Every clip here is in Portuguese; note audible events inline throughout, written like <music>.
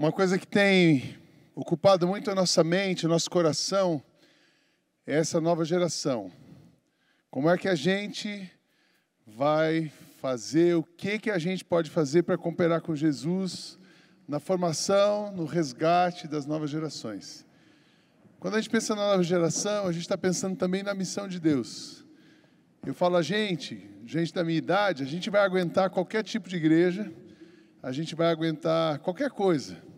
Uma coisa que tem ocupado muito a nossa mente, o nosso coração, é essa nova geração. Como é que a gente vai fazer, o que, que a gente pode fazer para cooperar com Jesus na formação, no resgate das novas gerações. Quando a gente pensa na nova geração, a gente está pensando também na missão de Deus. Eu falo a gente, gente da minha idade, a gente vai aguentar qualquer tipo de igreja, a gente vai aguentar qualquer coisa.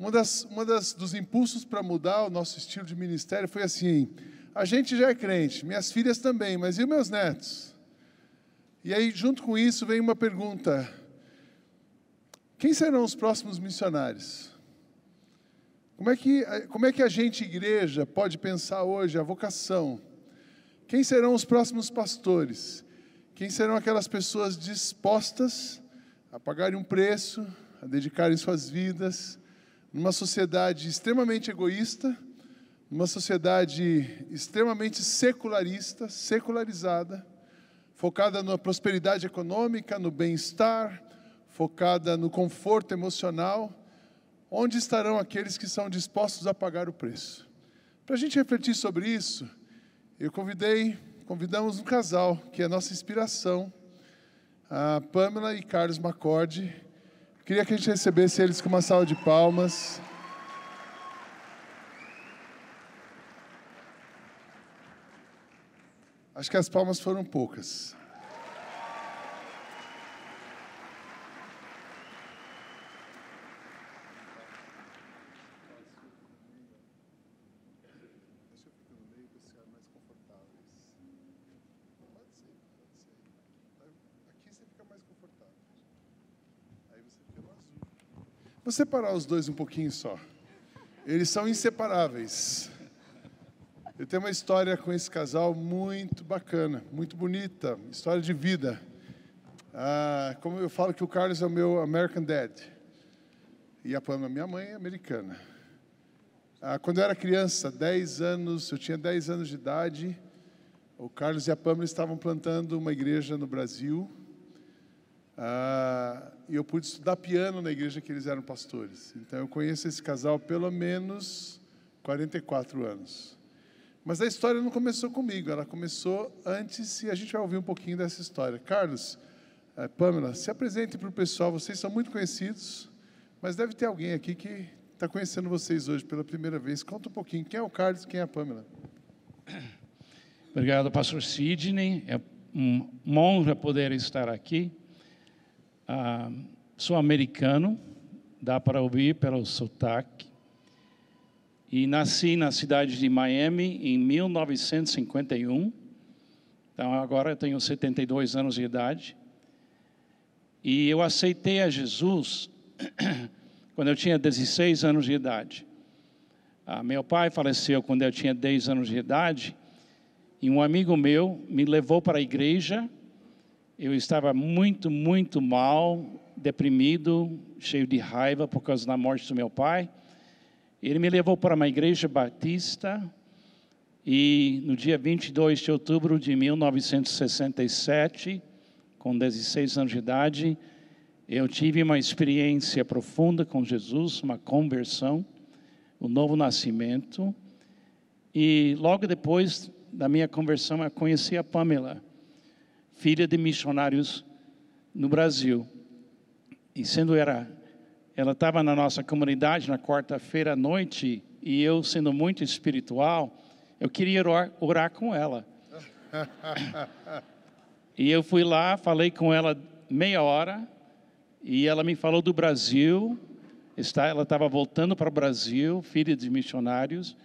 Uma das, uma das dos impulsos para mudar o nosso estilo de ministério foi assim: a gente já é crente, minhas filhas também, mas e meus netos? E aí, junto com isso, vem uma pergunta: quem serão os próximos missionários? Como é que, como é que a gente, igreja, pode pensar hoje a vocação? Quem serão os próximos pastores? Quem serão aquelas pessoas dispostas a pagarem um preço, a dedicarem suas vidas, numa sociedade extremamente egoísta, numa sociedade extremamente secularista, secularizada, focada na prosperidade econômica, no bem-estar, focada no conforto emocional, Onde estarão aqueles que são dispostos a pagar o preço? Para a gente refletir sobre isso, eu convidei, convidamos um casal que é nossa inspiração, a Pamela e Carlos Macorde. Queria que a gente recebesse eles com uma salva de palmas. Acho que as palmas foram poucas. Vou separar os dois um pouquinho só. Eles são inseparáveis. Eu tenho uma história com esse casal muito bacana, muito bonita, história de vida. Ah, como eu falo que o Carlos é o meu American Dad e a Pamela, minha mãe, é americana. Ah, quando eu era criança, 10 anos, eu tinha 10 anos de idade, o Carlos e a Pamela estavam plantando uma igreja no Brasil ah, e eu pude estudar piano na igreja que eles eram pastores. Então eu conheço esse casal pelo menos 44 anos. Mas a história não começou comigo, ela começou antes e a gente vai ouvir um pouquinho dessa história. Carlos, eh, Pamela, se apresente para o pessoal, vocês são muito conhecidos, mas deve ter alguém aqui que está conhecendo vocês hoje pela primeira vez. Conta um pouquinho, quem é o Carlos quem é a Pamela? Obrigado, pastor Sidney. É uma honra poder estar aqui. Ah, sou americano, dá para ouvir pelo sotaque. E nasci na cidade de Miami em 1951. Então agora eu tenho 72 anos de idade. E eu aceitei a Jesus <clears throat> quando eu tinha 16 anos de idade. Ah, meu pai faleceu quando eu tinha 10 anos de idade. E um amigo meu me levou para a igreja eu estava muito, muito mal, deprimido, cheio de raiva por causa da morte do meu pai. Ele me levou para uma igreja batista e no dia 22 de outubro de 1967, com 16 anos de idade, eu tive uma experiência profunda com Jesus, uma conversão, um novo nascimento. E logo depois da minha conversão, eu conheci a Pamela filha de missionários no Brasil. E sendo era, ela estava na nossa comunidade na quarta-feira à noite, e eu, sendo muito espiritual, eu queria orar, orar com ela. e eu fui lá, falei com ela meia hora, e ela me falou do Brasil, está, ela estava voltando para o Brasil, filha de missionários,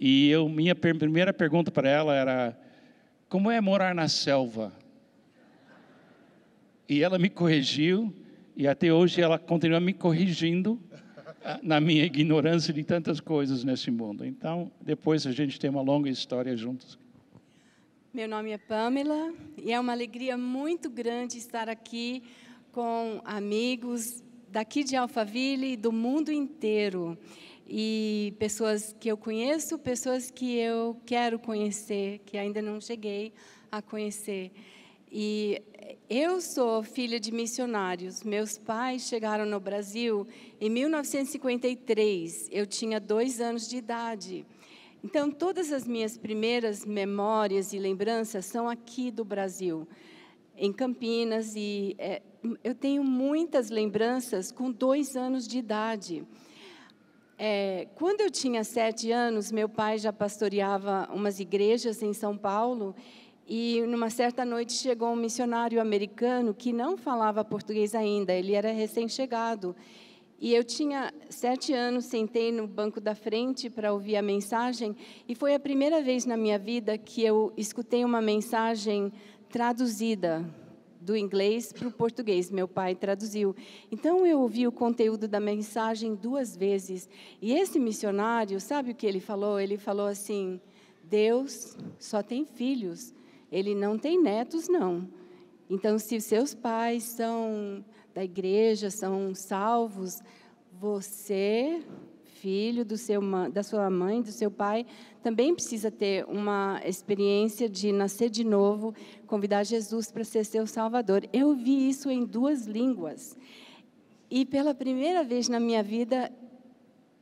e eu, minha primeira pergunta para ela era: como é morar na selva? E ela me corrigiu, e até hoje ela continua me corrigindo ah, na minha ignorância de tantas coisas nesse mundo. Então, depois a gente tem uma longa história juntos. Meu nome é Pamela e é uma alegria muito grande estar aqui com amigos daqui de Alphaville e do mundo inteiro. E pessoas que eu conheço, pessoas que eu quero conhecer, que ainda não cheguei a conhecer. E eu sou filha de missionários. Meus pais chegaram no Brasil em 1953. Eu tinha dois anos de idade. Então, todas as minhas primeiras memórias e lembranças são aqui do Brasil, em Campinas. E é, eu tenho muitas lembranças com dois anos de idade. É, quando eu tinha sete anos, meu pai já pastoreava umas igrejas em São Paulo e numa certa noite chegou um missionário americano que não falava português ainda, ele era recém-chegado. E eu tinha sete anos, sentei no banco da frente para ouvir a mensagem, e foi a primeira vez na minha vida que eu escutei uma mensagem traduzida do inglês para o português. Meu pai traduziu. Então eu ouvi o conteúdo da mensagem duas vezes. E esse missionário, sabe o que ele falou? Ele falou assim: Deus só tem filhos ele não tem netos, não. Então, se seus pais são da igreja, são salvos, você, filho do seu, da sua mãe, do seu pai, também precisa ter uma experiência de nascer de novo, convidar Jesus para ser seu salvador. Eu vi isso em duas línguas. E pela primeira vez na minha vida,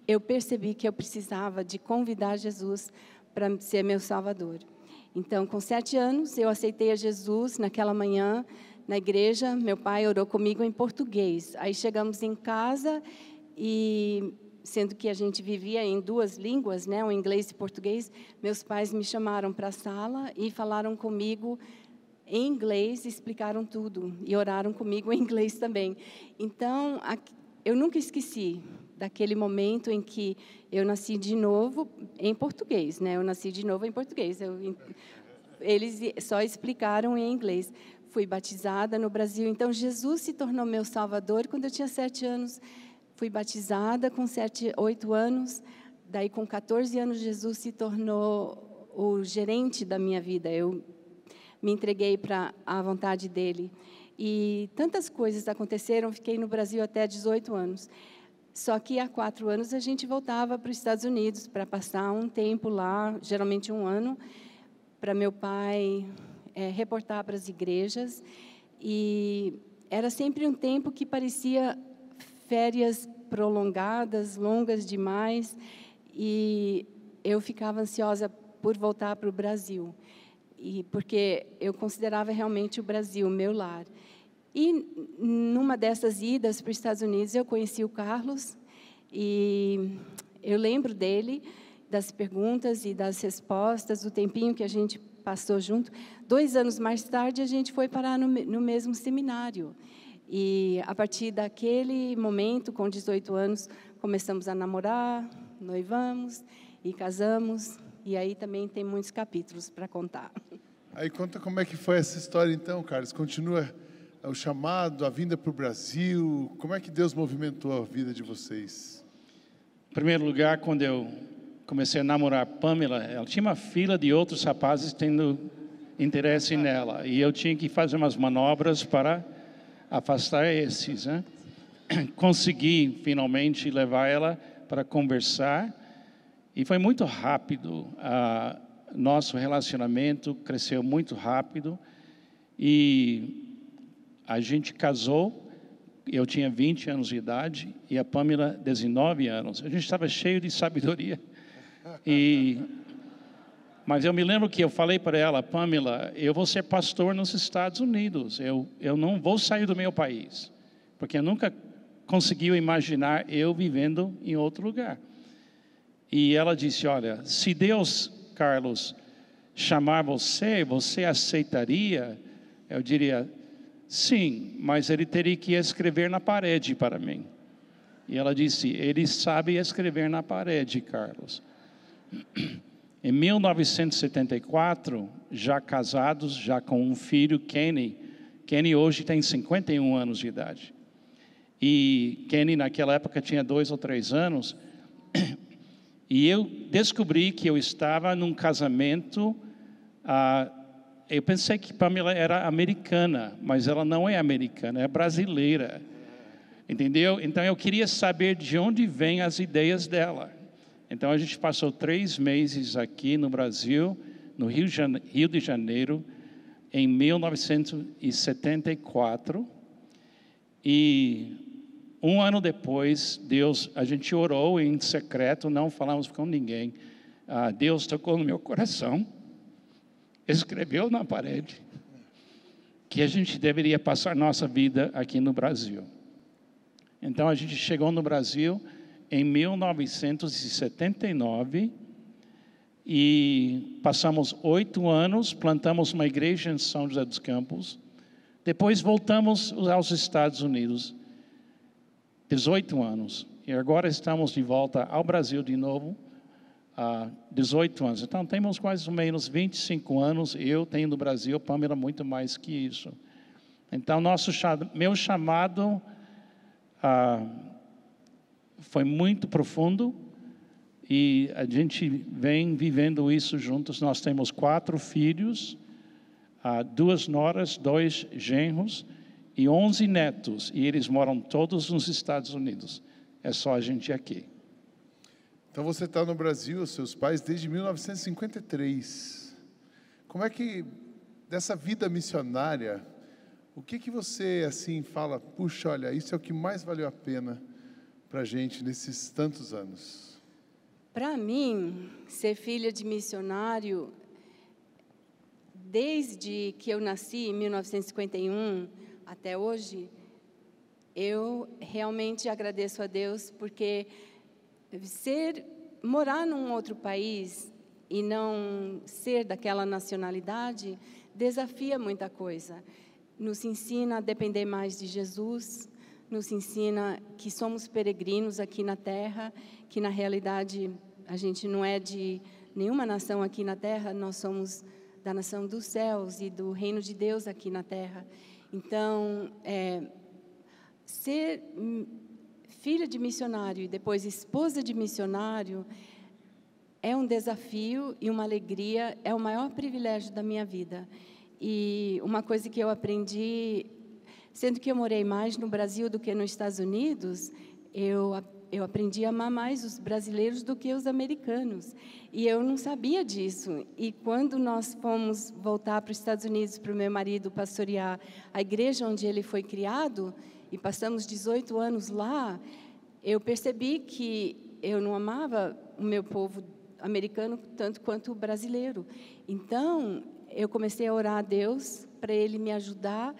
eu percebi que eu precisava de convidar Jesus para ser meu salvador. Então, com sete anos, eu aceitei a Jesus naquela manhã na igreja. Meu pai orou comigo em português. Aí chegamos em casa e, sendo que a gente vivia em duas línguas, né, o inglês e português, meus pais me chamaram para a sala e falaram comigo em inglês, explicaram tudo e oraram comigo em inglês também. Então, eu nunca esqueci daquele momento em que eu nasci de novo em português, né? Eu nasci de novo em português. Eu, eles só explicaram em inglês. Fui batizada no Brasil. Então, Jesus se tornou meu Salvador quando eu tinha sete anos. Fui batizada com sete, oito anos. Daí, com 14 anos, Jesus se tornou o gerente da minha vida. Eu me entreguei para a vontade dele. E tantas coisas aconteceram. Fiquei no Brasil até 18 anos. Só que há quatro anos a gente voltava para os Estados Unidos para passar um tempo lá, geralmente um ano, para meu pai é, reportar para as igrejas. E era sempre um tempo que parecia férias prolongadas, longas demais, e eu ficava ansiosa por voltar para o Brasil, e porque eu considerava realmente o Brasil meu lar. E numa dessas idas para os Estados Unidos, eu conheci o Carlos e eu lembro dele, das perguntas e das respostas, do tempinho que a gente passou junto. Dois anos mais tarde, a gente foi parar no, no mesmo seminário. E a partir daquele momento, com 18 anos, começamos a namorar, noivamos e casamos. E aí também tem muitos capítulos para contar. Aí conta como é que foi essa história então, Carlos. Continua o chamado, a vinda para o Brasil? Como é que Deus movimentou a vida de vocês? Em primeiro lugar, quando eu comecei a namorar a Pamela, ela tinha uma fila de outros rapazes tendo interesse nela. E eu tinha que fazer umas manobras para afastar esses. Né? <clears throat> Consegui finalmente levar ela para conversar. E foi muito rápido. Nosso relacionamento cresceu muito rápido. E a gente casou, eu tinha 20 anos de idade e a Pamela 19 anos. A gente estava cheio de sabedoria. E mas eu me lembro que eu falei para ela, Pamela, eu vou ser pastor nos Estados Unidos. Eu eu não vou sair do meu país, porque eu nunca conseguiu imaginar eu vivendo em outro lugar. E ela disse, olha, se Deus, Carlos, chamar você, você aceitaria? Eu diria, Sim, mas ele teria que escrever na parede para mim. E ela disse: Ele sabe escrever na parede, Carlos. <clears throat> Em 1974, já casados, já com um filho, Kenny. Kenny hoje tem 51 anos de idade. E Kenny, naquela época, tinha dois ou três anos. <clears throat> E eu descobri que eu estava num casamento. Ah, eu pensei que Pamela era americana, mas ela não é americana, é brasileira. Entendeu? Então eu queria saber de onde vêm as ideias dela. Então a gente passou três meses aqui no Brasil, no Rio, de Janeiro, em 1974 e um ano depois, Deus, a gente orou em secreto, não falamos com ninguém. Ah, Deus tocou no meu coração, escreveu na parede que a gente deveria passar nossa vida aqui no Brasil. Então a gente chegou no Brasil em 1979 e passamos oito anos, plantamos uma igreja em São José dos Campos. Depois voltamos aos Estados Unidos, 18 anos. E agora estamos de volta ao Brasil de novo, há 18 anos. Então temos mais ou menos 25 anos. Eu tenho no Brasil, Pamela, muito mais que isso. Então, nosso, meu chamado ah, foi muito profundo e a gente vem vivendo isso juntos. Nós temos quatro filhos, ah, duas noras, dois genros e onze netos, e eles moram todos nos Estados Unidos. É só a gente aqui. Então você está no Brasil, seus pais, desde 1953. Como é que, dessa vida missionária, o que que você, assim, fala, puxa, olha, isso é o que mais valeu a pena para a gente nesses tantos anos? Para mim, ser filha de missionário, desde que eu nasci, em 1951, até hoje, eu realmente agradeço a Deus, porque ser, morar num outro país e não ser daquela nacionalidade, desafia muita coisa. Nos ensina a depender mais de Jesus, nos ensina que somos peregrinos aqui na terra, que na realidade a gente não é de nenhuma nação aqui na terra, nós somos da nação dos céus e do reino de Deus aqui na terra. Então, é, ser filha de missionário e depois esposa de missionário é um desafio e uma alegria, é o maior privilégio da minha vida. E uma coisa que eu aprendi Sendo que eu morei mais no Brasil do que nos Estados Unidos, eu, eu aprendi a amar mais os brasileiros do que os americanos. E eu não sabia disso. E quando nós fomos voltar para os Estados Unidos para o meu marido pastorear a igreja onde ele foi criado, e passamos 18 anos lá, eu percebi que eu não amava o meu povo americano tanto quanto o brasileiro. Então, eu comecei a orar a Deus para ele me ajudar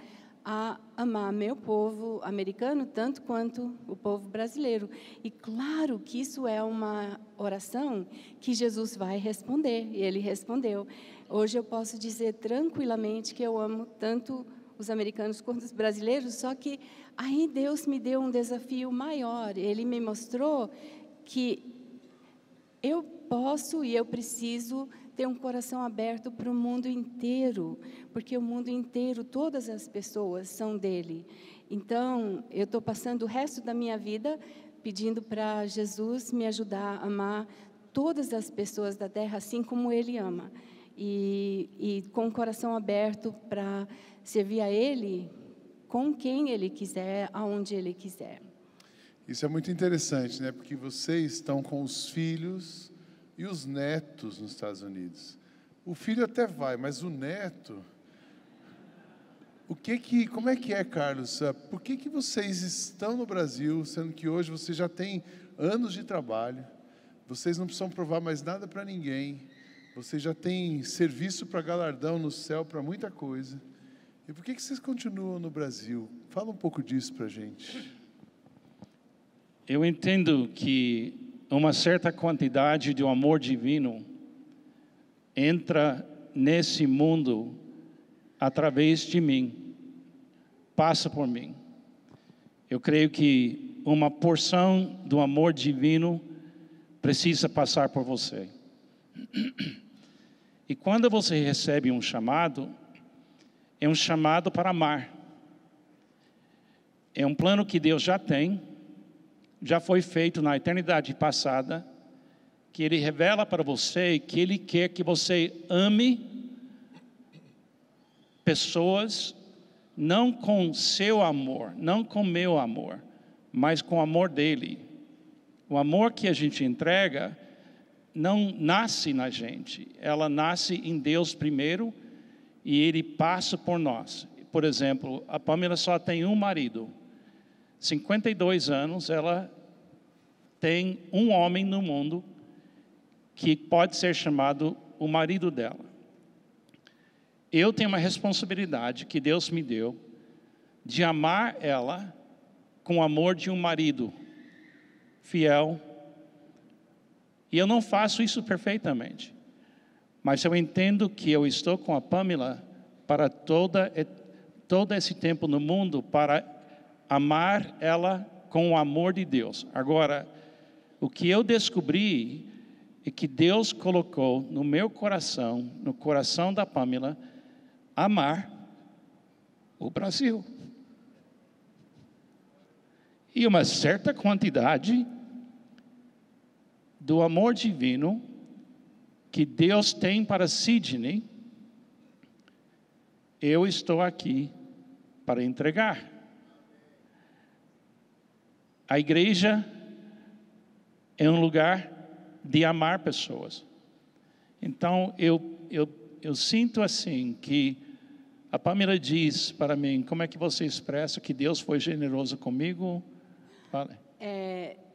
a amar meu povo americano tanto quanto o povo brasileiro. E claro que isso é uma oração que Jesus vai responder, e ele respondeu. Hoje eu posso dizer tranquilamente que eu amo tanto os americanos quanto os brasileiros, só que aí Deus me deu um desafio maior. Ele me mostrou que eu posso e eu preciso ter um coração aberto para o mundo inteiro, porque o mundo inteiro, todas as pessoas são dele. Então, eu estou passando o resto da minha vida pedindo para Jesus me ajudar a amar todas as pessoas da terra assim como Ele ama. E, e com o coração aberto para servir a Ele com quem Ele quiser, aonde Ele quiser. Isso é muito interessante, né? Porque vocês estão com os filhos e os netos nos Estados Unidos. O filho até vai, mas o neto. O que que, como é que é, Carlos? Por que que vocês estão no Brasil, sendo que hoje vocês já têm anos de trabalho? Vocês não precisam provar mais nada para ninguém. Vocês já têm serviço para galardão no céu para muita coisa. E por que que vocês continuam no Brasil? Fala um pouco disso para a gente. Eu entendo que uma certa quantidade de um amor divino entra nesse mundo através de mim, passa por mim. Eu creio que uma porção do amor divino precisa passar por você. <clears throat> E quando você recebe um chamado, é um chamado para amar. É um plano que Deus já tem já foi feito na eternidade passada, que Ele revela para você que Ele quer que você ame pessoas não com seu amor, não com meu amor, mas com o amor dele. O amor que a gente entrega não nasce na gente, ela nasce em Deus primeiro e ele passa por nós. Por exemplo, a Pamela só tem um marido. 52 anos, ela tem um homem no mundo que pode ser chamado o marido dela. Eu tenho uma responsabilidade que Deus me deu de amar ela com o amor de um marido fiel. E eu não faço isso perfeitamente. Mas eu entendo que eu estou com a Pamela para toda, todo esse tempo no mundo para amar ela com o amor de Deus. Agora, o que eu descobri é que Deus colocou no meu coração, no coração da Pamela, amar o Brasil. E uma certa quantidade do amor divino que Deus tem para Sidney, eu estou aqui para entregar. A igreja é um lugar de amar pessoas. Então, eu, eu, eu sinto assim que a Pamela diz para mim, como é que você expressa que Deus foi generoso comigo? Fale.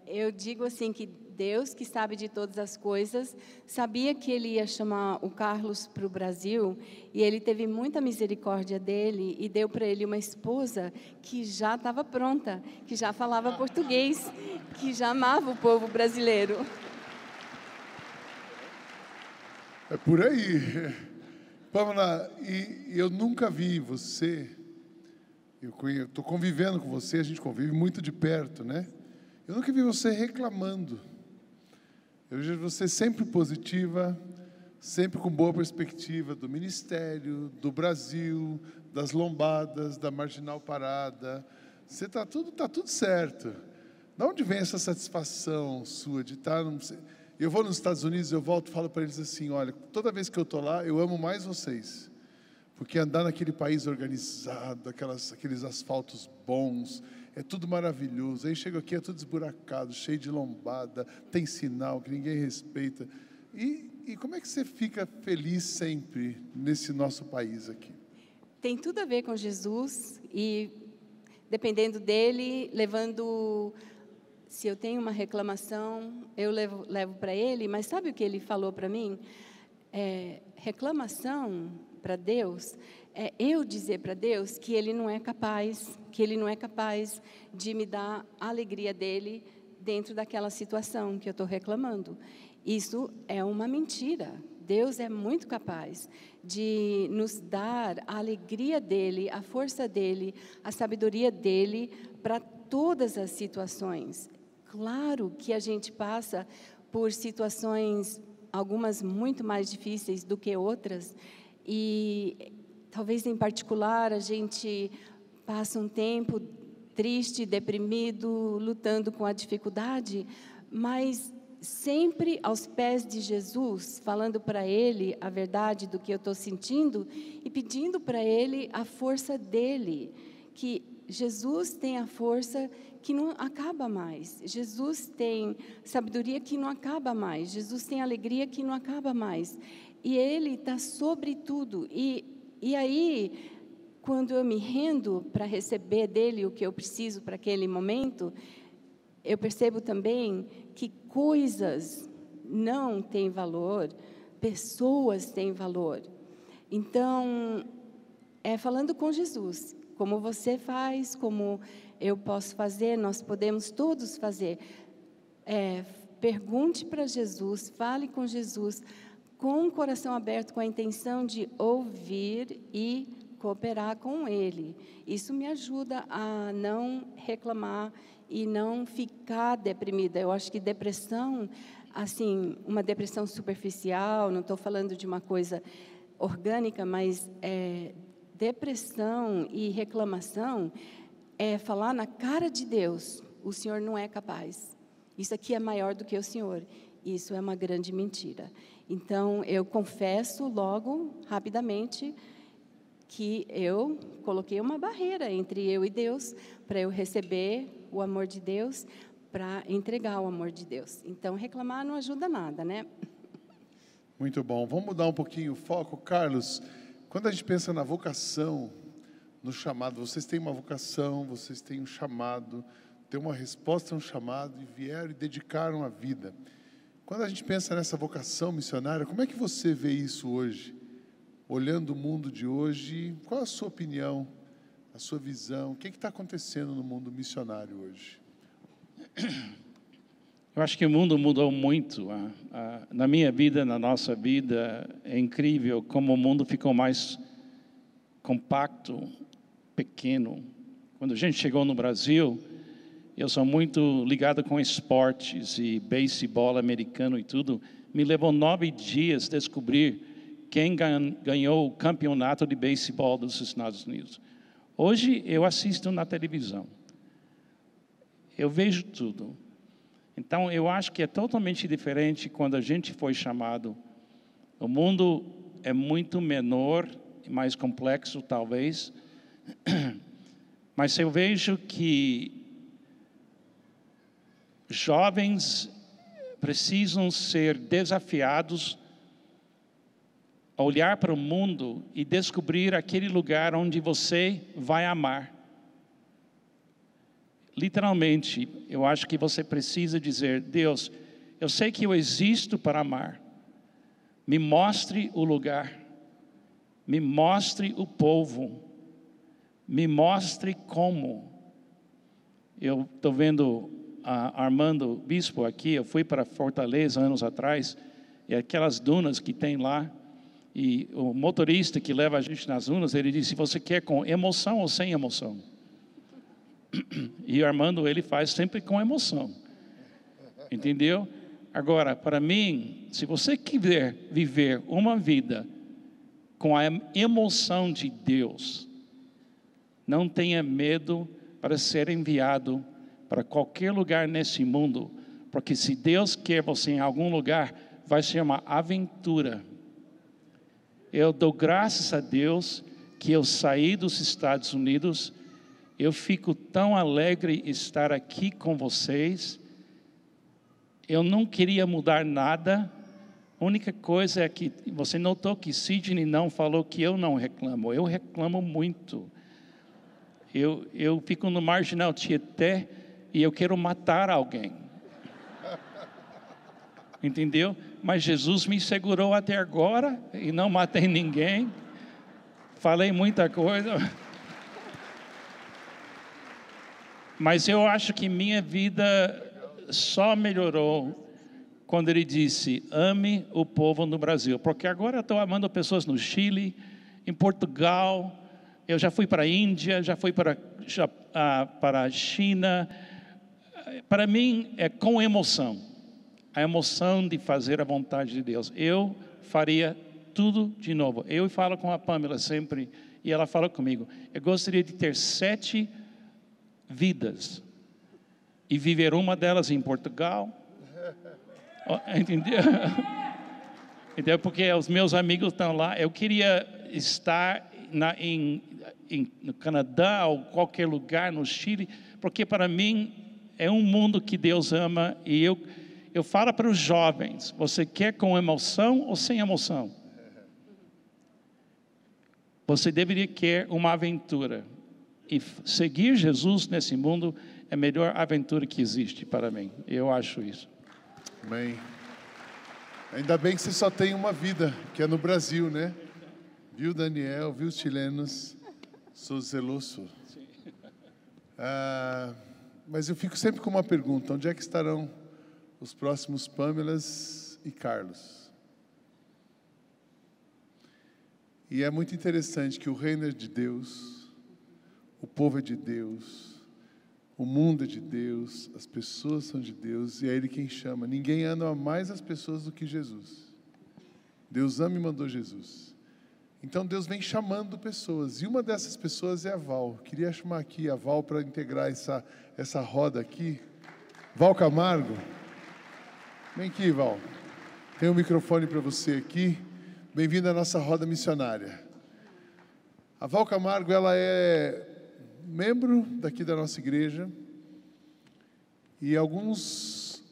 Eu digo assim que Deus, que sabe de todas as coisas, sabia que ele ia chamar o Carlos para o Brasil e ele teve muita misericórdia dele e deu para ele uma esposa que já estava pronta, que já falava português, que já amava o povo brasileiro. É por aí. Pamela, e eu nunca vi você eu estou convivendo com você, a gente convive muito de perto, né? Eu nunca vi você reclamando. Eu vejo você sempre positiva, sempre com boa perspectiva do ministério, do Brasil, das lombadas, da marginal parada. Você está tudo, tá tudo certo. De onde vem essa satisfação sua de estar? Tá eu vou nos Estados Unidos, eu volto falo para eles assim: olha, toda vez que eu estou lá, eu amo mais vocês. Porque andar naquele país organizado, aquelas, aqueles asfaltos bons, é tudo maravilhoso. Aí chega aqui, é tudo esburacado, cheio de lombada, tem sinal que ninguém respeita. E, e como é que você fica feliz sempre nesse nosso país aqui? Tem tudo a ver com Jesus e, dependendo dele, levando. Se eu tenho uma reclamação, eu levo, levo para ele, mas sabe o que ele falou para mim? É, reclamação para Deus é eu dizer para Deus que Ele não é capaz, que Ele não é capaz de me dar a alegria dele dentro daquela situação que eu estou reclamando. Isso é uma mentira. Deus é muito capaz de nos dar a alegria dele, a força dele, a sabedoria dele para todas as situações. Claro que a gente passa por situações, algumas muito mais difíceis do que outras, e talvez em particular a gente passa um tempo triste, deprimido, lutando com a dificuldade, mas sempre aos pés de Jesus, falando para Ele a verdade do que eu estou sentindo e pedindo para Ele a força dele, que Jesus tem a força que não acaba mais. Jesus tem sabedoria que não acaba mais. Jesus tem alegria que não acaba mais e Ele está sobre tudo. E, e aí, quando eu me rendo para receber dele o que eu preciso para aquele momento, eu percebo também que coisas não têm valor, pessoas têm valor. Então, é falando com Jesus, como você faz, como eu posso fazer, nós podemos todos fazer. É, pergunte para Jesus, fale com Jesus, com o coração aberto, com a intenção de ouvir e cooperar com Ele. Isso me ajuda a não reclamar e não ficar deprimida. Eu acho que depressão, assim, uma depressão superficial, não estou falando de uma coisa orgânica, mas é, depressão e reclamação é falar na cara de Deus: o Senhor não é capaz. Isso aqui é maior do que o Senhor. Isso é uma grande mentira. Então, eu confesso logo, rapidamente, que eu coloquei uma barreira entre eu e Deus para eu receber o amor de Deus, para entregar o amor de Deus. Então, reclamar não ajuda nada, né? Muito bom. Vamos mudar um pouquinho o foco, Carlos. Quando a gente pensa na vocação, no chamado, vocês têm uma vocação, vocês têm um chamado, têm uma resposta a um chamado e vieram e dedicaram a vida. Quando a gente pensa nessa vocação missionária, como é que você vê isso hoje? Olhando o mundo de hoje, qual a sua opinião, a sua visão? O que está acontecendo no mundo missionário hoje? <clears throat> Eu acho que o mundo mudou muito. Na minha vida, na nossa vida, é incrível como o mundo ficou mais compacto, pequeno. Quando a gente chegou no Brasil, eu sou muito ligado com esportes e beisebol americano e tudo. Me levou nove dias descobrir quem ganhou o campeonato de beisebol dos Estados Unidos. Hoje eu assisto na televisão. Eu vejo tudo. Então, eu acho que é totalmente diferente quando a gente foi chamado. O mundo é muito menor e mais complexo, talvez, <clears throat> mas eu vejo que jovens precisam ser desafiados a olhar para o mundo e descobrir aquele lugar onde você vai amar. Literalmente, eu acho que você precisa dizer: Deus, eu sei que eu existo para amar. Me mostre o lugar, me mostre o povo, me mostre como. Eu estou vendo Armando Bispo aqui, eu fui para Fortaleza anos atrás, e aquelas dunas que tem lá, e o motorista que leva a gente nas dunas, ele disse: Você quer com emoção ou sem emoção? <clears throat> E Armando, ele faz sempre com emoção. Entendeu? Agora, para mim, se você quiser viver uma vida com a emoção de Deus, não tenha medo para ser enviado para qualquer lugar nesse mundo, porque se Deus quer você em algum lugar, vai ser uma aventura. Eu dou graças a Deus que eu saí dos Estados Unidos eu fico tão alegre estar aqui com vocês. Eu não queria mudar nada. A única coisa é que você notou que Sidney não falou que eu não reclamo. Eu reclamo muito. Eu, eu fico no marginal Tietê e eu quero matar alguém. Entendeu? Mas Jesus me segurou até agora e não matei ninguém. Falei muita coisa. Mas eu acho que minha vida só melhorou quando ele disse: ame o povo no Brasil. Porque agora eu estou amando pessoas no Chile, em Portugal, eu já fui para a Índia, já fui para, já, ah, para a China. Para mim é com emoção a emoção de fazer a vontade de Deus. Eu faria tudo de novo. Eu falo com a Pamela sempre, e ela fala comigo: eu gostaria de ter sete vidas e viver uma delas em Portugal. <laughs> Entendeu? <laughs> Entendeu? Porque os meus amigos estão lá. Eu queria estar na, em, em, no Canadá ou qualquer lugar no Chile, porque para mim é um mundo que Deus ama e eu eu falo para os jovens: você quer com emoção ou sem emoção? Você deveria querer uma aventura. E seguir Jesus nesse mundo é a melhor aventura que existe para mim. Eu acho isso. Amém. Ainda bem que você só tem uma vida, que é no Brasil, né? Viu, Daniel? Viu os chilenos? Sou zeloso. Ah, mas eu fico sempre com uma pergunta: onde é que estarão os próximos Pâmelas e Carlos? E é muito interessante que o reino é de Deus o povo é de Deus, o mundo é de Deus, as pessoas são de Deus e é Ele quem chama. Ninguém ama mais as pessoas do que Jesus. Deus ama e mandou Jesus. Então Deus vem chamando pessoas e uma dessas pessoas é a Val. Queria chamar aqui a Val para integrar essa, essa roda aqui. Val Camargo, vem aqui, Val. Tem um microfone para você aqui. Bem-vinda à nossa roda missionária. A Val Camargo, ela é membro daqui da nossa igreja. E alguns,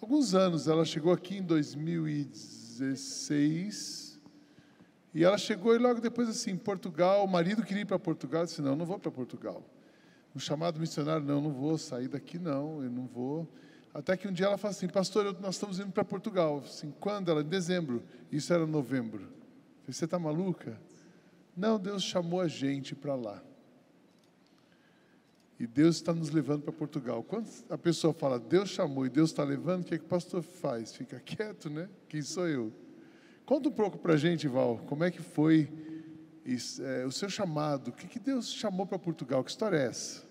alguns anos, ela chegou aqui em 2016. E ela chegou e logo depois assim, Portugal, o marido queria ir para Portugal, disse, não, não vou para Portugal. O chamado missionário, não, não vou sair daqui não, eu não vou. Até que um dia ela falou assim, pastor, eu, nós estamos indo para Portugal. Assim, quando? Ela, em dezembro. Isso era novembro. falei, você está maluca? Não, Deus chamou a gente para lá. E Deus está nos levando para Portugal. Quando a pessoa fala, Deus chamou e Deus está levando, o que, é que o pastor faz? Fica quieto, né? Quem sou eu? Conta um pouco para a gente, Val, como é que foi isso, é, o seu chamado? O que, que Deus chamou para Portugal? Que história é essa?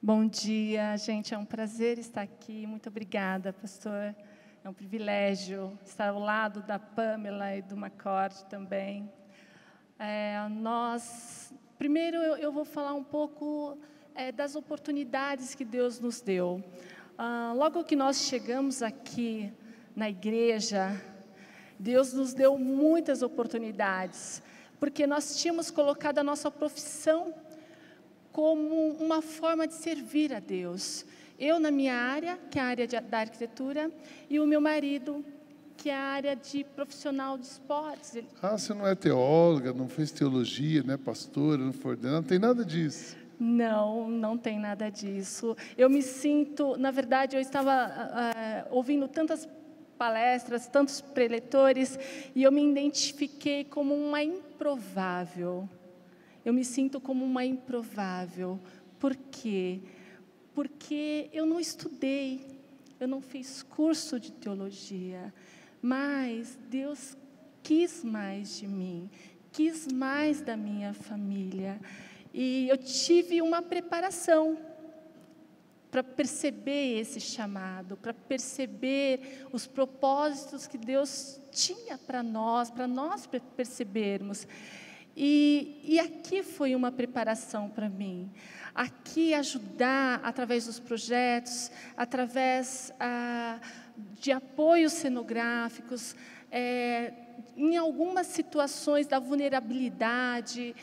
Bom dia, gente. É um prazer estar aqui. Muito obrigada, pastor. É um privilégio estar ao lado da Pamela e do Macorde também. É, nós, primeiro, eu, eu, vou falar um pouco é, das oportunidades que Deus nos deu. Ah, logo que nós chegamos aqui na igreja, Deus nos deu muitas oportunidades, porque nós tínhamos colocado a nossa profissão como uma forma de servir a Deus. Eu na minha área, que é a área de, da arquitetura, e o meu marido, que é a área de profissional de esportes. Ah, você não é teóloga, não fez teologia, não é pastora, não foi não tem nada disso. Não, não tem nada disso. Eu me sinto, na verdade, eu estava uh, ouvindo tantas palestras, tantos preletores, e eu me identifiquei como uma improvável. Eu me sinto como uma improvável. Por quê? Porque eu não estudei, eu não fiz curso de teologia, mas Deus quis mais de mim, quis mais da minha família. E eu tive uma preparação para perceber esse chamado, para perceber os propósitos que Deus tinha para nós, para nós percebermos. E, e aqui foi uma preparação para mim. Aqui ajudar através dos projetos, através ah, de apoios cenográficos, é, em algumas situações da vulnerabilidade,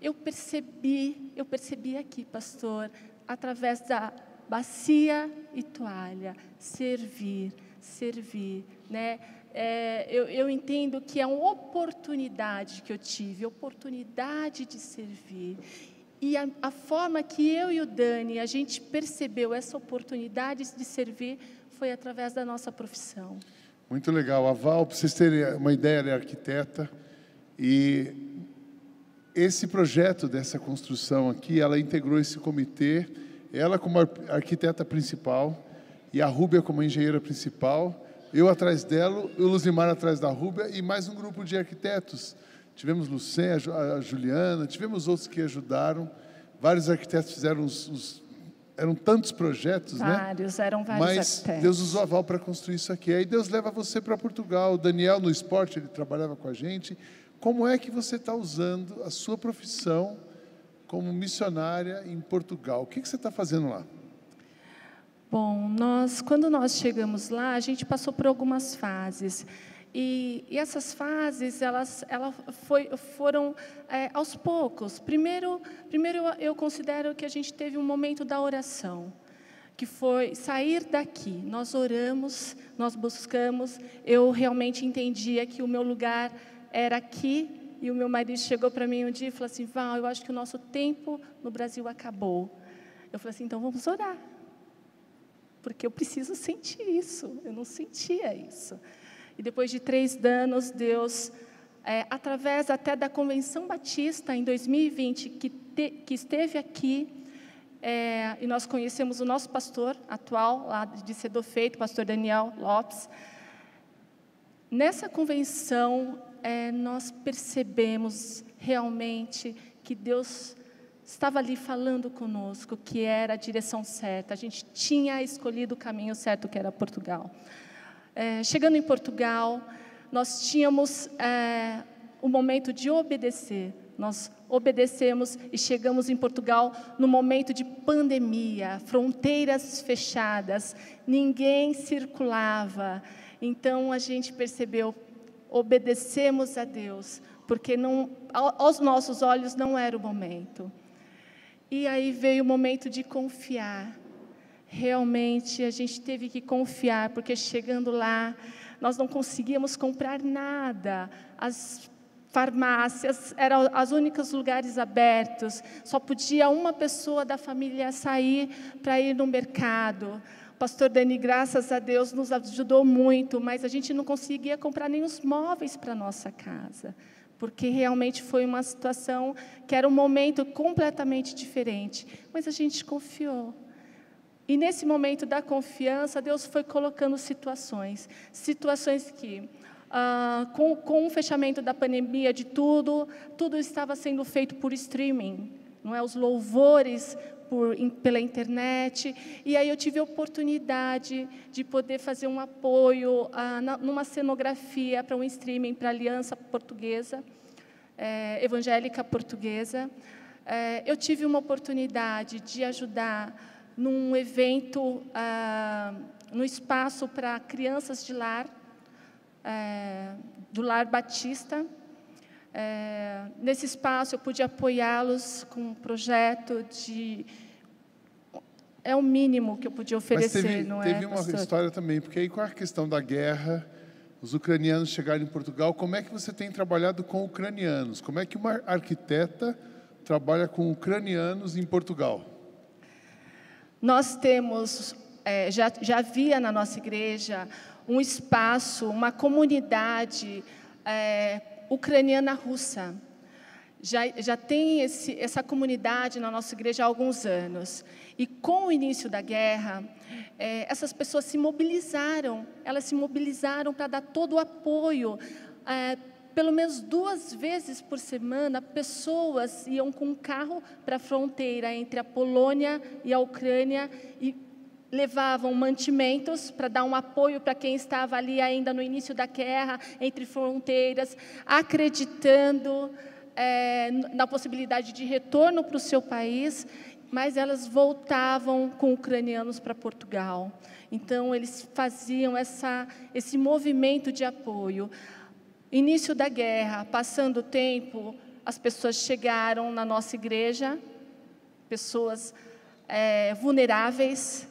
eu percebi, eu percebi aqui, pastor, através da bacia e toalha, servir, servir, né? É, eu, eu entendo que é uma oportunidade que eu tive, oportunidade de servir. E a, a, forma que eu e o Dani, a gente percebeu essa oportunidade de servir foi através da nossa profissão. Muito legal. A Val, para vocês terem uma ideia, ela é arquiteta. E esse projeto dessa construção aqui, ela integrou esse comitê, ela como arquiteta principal e a Rúbia como engenheira principal, eu atrás dela, o Luzimar atrás da Rúbia e mais um grupo de arquitetos. Tivemos Lucé, a Juliana, tivemos outros que ajudaram. Vários arquitetos fizeram os, os eram tantos projetos, vários, né? Vários, eram vários Mas arquitetos. Deus usou a Val para construir isso aqui. Aí Deus leva você para Portugal. O Daniel, no esporte, ele trabalhava com a gente. Como é que você está usando a sua profissão como missionária em Portugal? O que, que você está fazendo lá? Bom, nós, quando nós chegamos lá, a gente passou por algumas fases. E, e, essas fases, elas, elas foi, foram é, aos poucos. Primeiro, primeiro eu, considero que a gente teve um momento da oração, que foi sair daqui. Nós oramos, nós buscamos. Eu realmente entendia que o meu lugar era aqui. E o meu marido chegou para mim um dia e falou assim: Val, eu acho que o nosso tempo no Brasil acabou. Eu falei assim: então vamos orar. Porque eu preciso sentir isso. Eu não sentia isso. E depois de três anos, Deus, é, através até da Convenção Batista, em 2020, que, te, que esteve aqui, é, e nós conhecemos o nosso pastor atual, lá de Cedo Feito, pastor Daniel Lopes. Nessa convenção, é, nós percebemos realmente que Deus estava ali falando conosco, que era a direção certa, a gente tinha escolhido o caminho certo, que era Portugal. É, chegando em Portugal, nós tínhamos é, o momento de obedecer. Nós obedecemos e chegamos em Portugal no momento de pandemia, fronteiras fechadas, ninguém circulava. Então a gente percebeu, obedecemos a Deus, porque não, aos nossos olhos não era o momento. E aí veio o momento de confiar realmente a gente teve que confiar, porque chegando lá, nós não conseguíamos comprar nada. As farmácias eram os únicos lugares abertos, só podia uma pessoa da família sair para ir no mercado. Pastor Dani, graças a Deus, nos ajudou muito, mas a gente não conseguia comprar nem os móveis para nossa casa, porque realmente foi uma situação que era um momento completamente diferente, mas a gente confiou. E nesse momento da confiança, Deus foi colocando situações, situações que ah, com, com o fechamento da pandemia de tudo, tudo estava sendo feito por streaming, não é? Os louvores por, in, pela internet. E aí eu tive a oportunidade de poder fazer um apoio ah, na, numa cenografia para um streaming para a Aliança Portuguesa, eh, Evangélica Portuguesa. Eh, eu tive uma oportunidade de ajudar num evento ah, no espaço para crianças de lar é, do Lar Batista. É, nesse espaço eu pude apoiá-los com um projeto de é o mínimo que eu podia oferecer, teve, não teve é? uma pastor? história também, porque aí com a questão da guerra, os ucranianos chegaram em Portugal, como é que você tem trabalhado com ucranianos? Como é que uma arquiteta trabalha com ucranianos em Portugal? Nós temos, é, já, já havia na nossa igreja um espaço, uma comunidade é, ucraniana russa. Já, já tem esse, essa comunidade na nossa igreja há alguns anos. E com o início da guerra, é, essas pessoas se mobilizaram, elas se mobilizaram para dar todo o apoio. É, pelo menos duas vezes por semana, pessoas iam com um carro para a fronteira entre a Polônia e a Ucrânia e levavam mantimentos para dar um apoio para quem estava ali ainda no início da guerra, entre fronteiras, acreditando é, na possibilidade de retorno para o seu país, mas elas voltavam com ucranianos para Portugal. Então, eles faziam essa, esse movimento de apoio. Início da guerra, passando o tempo, as pessoas chegaram na nossa igreja, pessoas é, vulneráveis,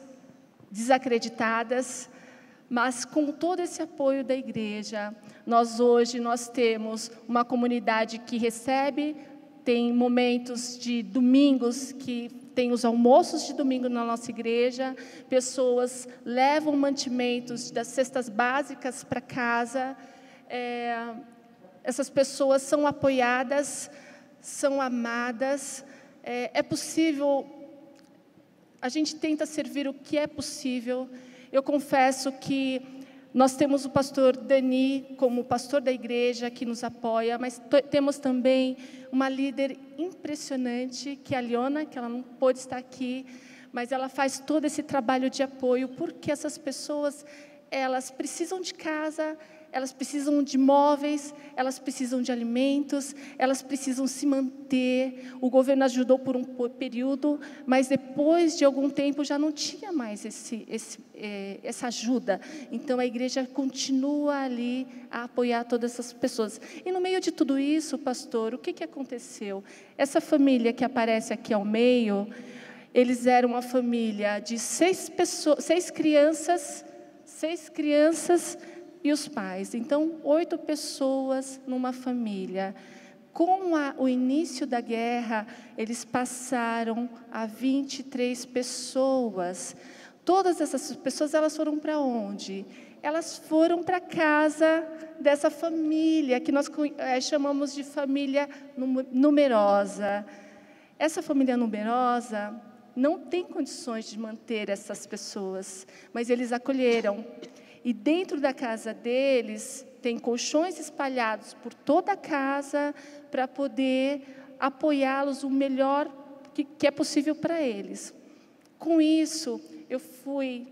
desacreditadas, mas com todo esse apoio da igreja, nós hoje nós temos uma comunidade que recebe, tem momentos de domingos que tem os almoços de domingo na nossa igreja, pessoas levam mantimentos das cestas básicas para casa, é, essas pessoas são apoiadas, são amadas, é, é possível a gente tenta servir o que é possível. Eu confesso que nós temos o pastor Dani como pastor da igreja que nos apoia, mas temos também uma líder impressionante, que é a Liona, que ela não pôde estar aqui, mas ela faz todo esse trabalho de apoio, porque essas pessoas, elas precisam de casa, elas precisam de móveis, elas precisam de alimentos, elas precisam se manter. O governo ajudou por um período, mas depois de algum tempo já não tinha mais esse, esse, é, essa ajuda. Então a igreja continua ali a apoiar todas essas pessoas. E no meio de tudo isso, pastor, o que, que aconteceu? Essa família que aparece aqui ao meio, eles eram uma família de seis pessoas, seis crianças, seis crianças e os pais. Então, oito pessoas numa família. Com a, o início da guerra, eles passaram a 23 pessoas. Todas essas pessoas, elas foram para onde? Elas foram para casa dessa família, que nós é, chamamos de família numerosa. Essa família numerosa não tem condições de manter essas pessoas, mas eles acolheram. E dentro da casa deles tem colchões espalhados por toda a casa para poder apoiá-los o melhor que, que é possível para eles. Com isso, eu fui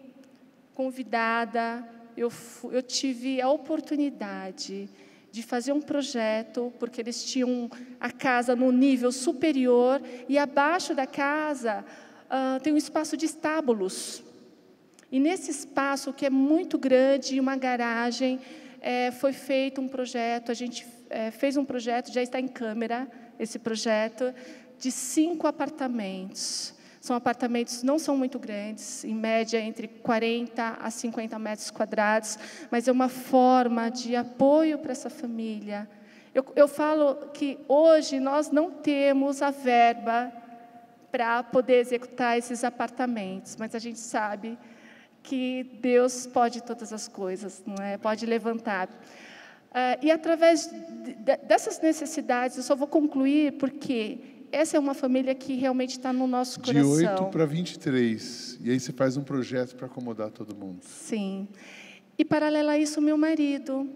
convidada, eu, fui, eu tive a oportunidade de fazer um projeto, porque eles tinham a casa no nível superior e abaixo da casa uh, tem um espaço de estábulos. E nesse espaço, que é muito grande, uma garagem, é, foi feito um projeto, a gente é, fez um projeto, já está em câmera esse projeto, de cinco apartamentos. São apartamentos, não são muito grandes, em média entre 40 a 50 metros quadrados, mas é uma forma de apoio para essa família. Eu, eu falo que hoje nós não temos a verba para poder executar esses apartamentos, mas a gente sabe que Deus pode todas as coisas, não é? Pode levantar. Uh, e através de, de, dessas necessidades, eu só vou concluir porque essa é uma família que realmente está no nosso coração. De 8 para 23. E aí você faz um projeto para acomodar todo mundo. Sim. E paralelo a isso, meu marido.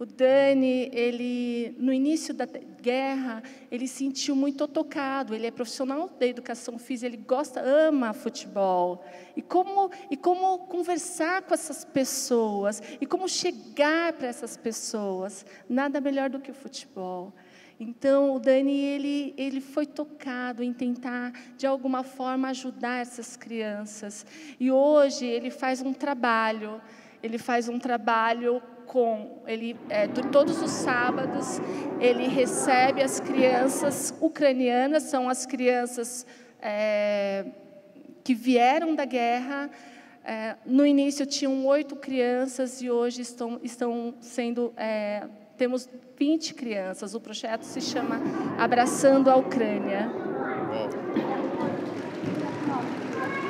O Dani, ele no início da guerra, ele sentiu muito tocado. Ele é profissional da educação física, ele gosta, ama futebol. E como e como conversar com essas pessoas e como chegar para essas pessoas, nada melhor do que o futebol. Então, o Dani, ele, ele foi tocado em tentar, de alguma forma, ajudar essas crianças. E hoje, ele faz um trabalho, ele faz um trabalho com ele é, todos os sábados ele recebe as crianças ucranianas são as crianças é, que vieram da guerra é, no início tinham oito crianças e hoje estão estão sendo é, temos 20 crianças o projeto se chama abraçando a Ucrânia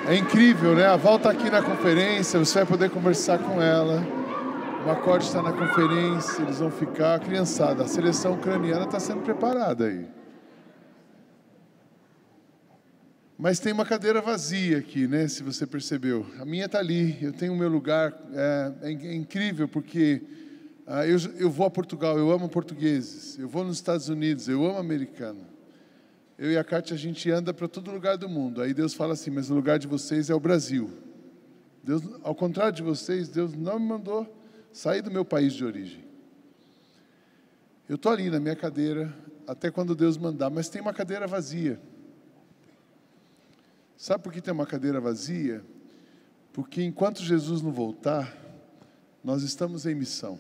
é incrível, né? A Val está aqui na conferência, você vai poder conversar com ela. O acorde está na conferência, eles vão ficar. Criançada, a seleção ucraniana está sendo preparada aí. Mas tem uma cadeira vazia aqui, né? Se você percebeu. A minha está ali, eu tenho o meu lugar. É, é, é incrível porque ah, eu, eu vou a Portugal, eu amo portugueses. Eu vou nos Estados Unidos, eu amo americano. Eu e a Kátia, a gente anda para todo lugar do mundo. Aí Deus fala assim: mas o lugar de vocês é o Brasil. Deus, ao contrário de vocês, Deus não me mandou sair do meu país de origem. Eu estou ali na minha cadeira, até quando Deus mandar, mas tem uma cadeira vazia. Sabe por que tem uma cadeira vazia? Porque enquanto Jesus não voltar, nós estamos em missão.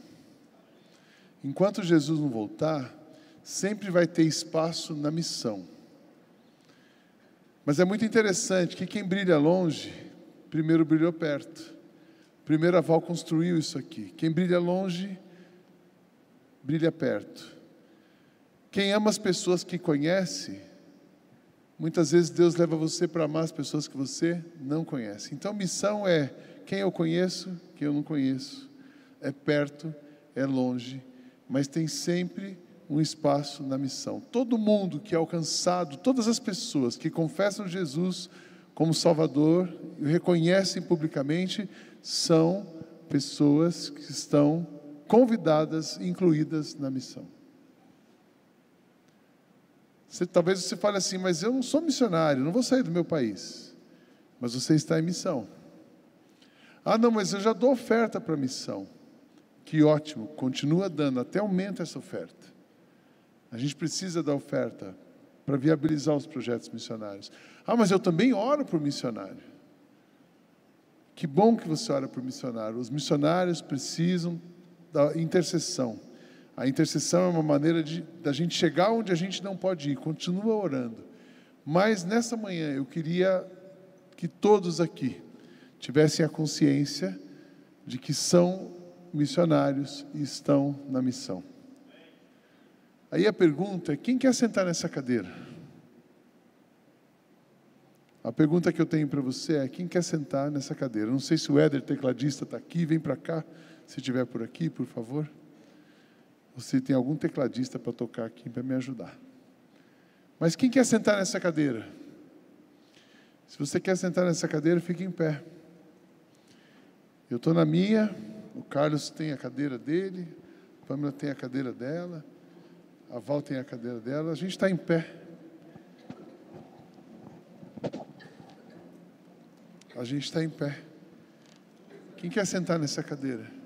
Enquanto Jesus não voltar, sempre vai ter espaço na missão. Mas é muito interessante que quem brilha longe, primeiro brilhou perto. Primeiro a Val construiu isso aqui. Quem brilha longe, brilha perto. Quem ama as pessoas que conhece, muitas vezes Deus leva você para amar as pessoas que você não conhece. Então, missão é quem eu conheço, quem eu não conheço. É perto, é longe, mas tem sempre um espaço na missão. Todo mundo que é alcançado, todas as pessoas que confessam Jesus como Salvador e reconhecem publicamente, são pessoas que estão convidadas, incluídas na missão. Você, talvez você fale assim, mas eu não sou missionário, não vou sair do meu país. Mas você está em missão. Ah, não, mas eu já dou oferta para a missão. Que ótimo, continua dando, até aumenta essa oferta. A gente precisa da oferta para viabilizar os projetos missionários. Ah, mas eu também oro por missionário. Que bom que você ora por missionário. Os missionários precisam da intercessão. A intercessão é uma maneira de da gente chegar onde a gente não pode ir. Continua orando. Mas nessa manhã eu queria que todos aqui tivessem a consciência de que são missionários e estão na missão. Aí a pergunta é: quem quer sentar nessa cadeira? A pergunta que eu tenho para você é: quem quer sentar nessa cadeira? Não sei se o Éder, tecladista, está aqui, vem para cá, se estiver por aqui, por favor. Você tem algum tecladista para tocar aqui para me ajudar? Mas quem quer sentar nessa cadeira? Se você quer sentar nessa cadeira, fique em pé. Eu estou na minha, o Carlos tem a cadeira dele, a Pamela tem a cadeira dela, a Val tem a cadeira dela, a gente está em pé. A gente está em pé. Quem quer sentar nessa cadeira?